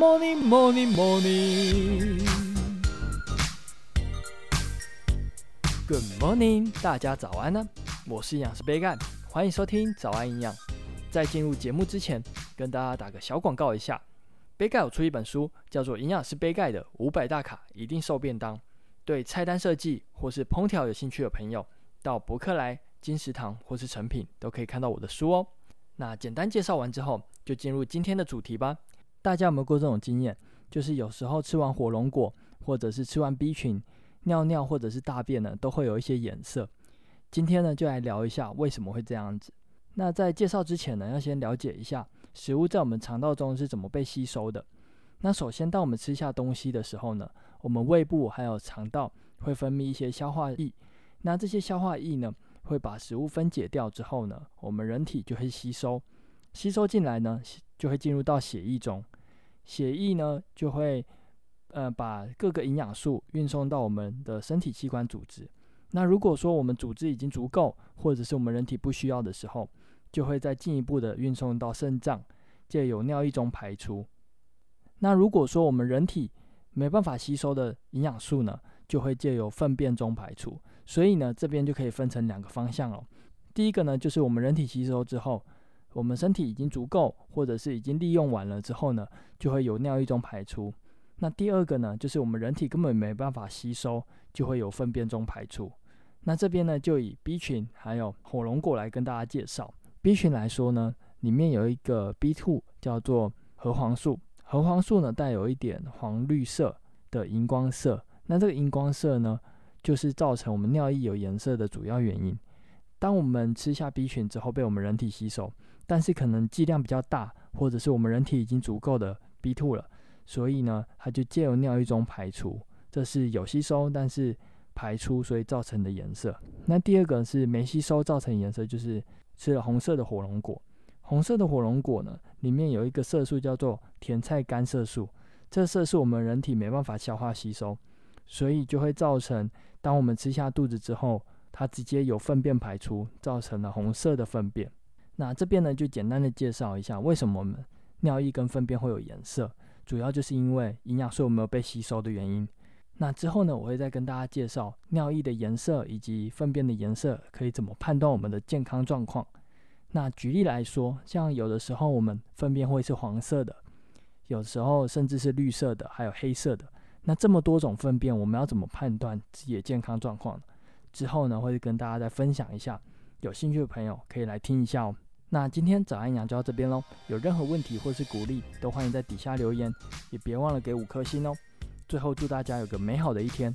morning, morning, morning. Good morning，大家早安呢！我是营养师杯盖，欢迎收听早安营养。在进入节目之前，跟大家打个小广告一下，杯盖有出一本书，叫做《营养师杯盖的五百大卡一定瘦便当》。对菜单设计或是烹调有兴趣的朋友，到博客来、金石堂或是诚品都可以看到我的书哦。那简单介绍完之后，就进入今天的主题吧。大家有没有过这种经验？就是有时候吃完火龙果，或者是吃完 B 群，尿尿或者是大便呢，都会有一些颜色。今天呢，就来聊一下为什么会这样子。那在介绍之前呢，要先了解一下食物在我们肠道中是怎么被吸收的。那首先，当我们吃下东西的时候呢，我们胃部还有肠道会分泌一些消化液。那这些消化液呢，会把食物分解掉之后呢，我们人体就会吸收，吸收进来呢，就会进入到血液中。血液呢，就会呃把各个营养素运送到我们的身体器官组织。那如果说我们组织已经足够，或者是我们人体不需要的时候，就会再进一步的运送到肾脏，借由尿液中排出。那如果说我们人体没办法吸收的营养素呢，就会借由粪便中排出。所以呢，这边就可以分成两个方向哦。第一个呢，就是我们人体吸收之后，我们身体已经足够，或者是已经利用完了之后呢，就会由尿液中排出。那第二个呢，就是我们人体根本没办法吸收，就会由粪便中排出。那这边呢，就以 B 群还有火龙果来跟大家介绍。B 群来说呢，里面有一个 B2 叫做核黄素。核黄素呢，带有一点黄绿色的荧光色，那这个荧光色呢，就是造成我们尿液有颜色的主要原因。当我们吃下 B 群之后，被我们人体吸收，但是可能剂量比较大，或者是我们人体已经足够的 B2 了，所以呢，它就借由尿液中排出，这是有吸收，但是排出，所以造成的颜色。那第二个是没吸收造成颜色，就是吃了红色的火龙果。红色的火龙果呢，里面有一个色素叫做甜菜苷色素，这色素我们人体没办法消化吸收，所以就会造成当我们吃下肚子之后，它直接由粪便排出，造成了红色的粪便。那这边呢，就简单的介绍一下为什么我们尿液跟粪便会有颜色，主要就是因为营养素没有被吸收的原因。那之后呢，我会再跟大家介绍尿液的颜色以及粪便的颜色可以怎么判断我们的健康状况。那举例来说，像有的时候我们粪便会是黄色的，有时候甚至是绿色的，还有黑色的。那这么多种粪便，我们要怎么判断自己的健康状况呢？之后呢，会跟大家再分享一下。有兴趣的朋友可以来听一下哦。那今天早安羊就到这边喽。有任何问题或是鼓励，都欢迎在底下留言，也别忘了给五颗星哦。最后祝大家有个美好的一天。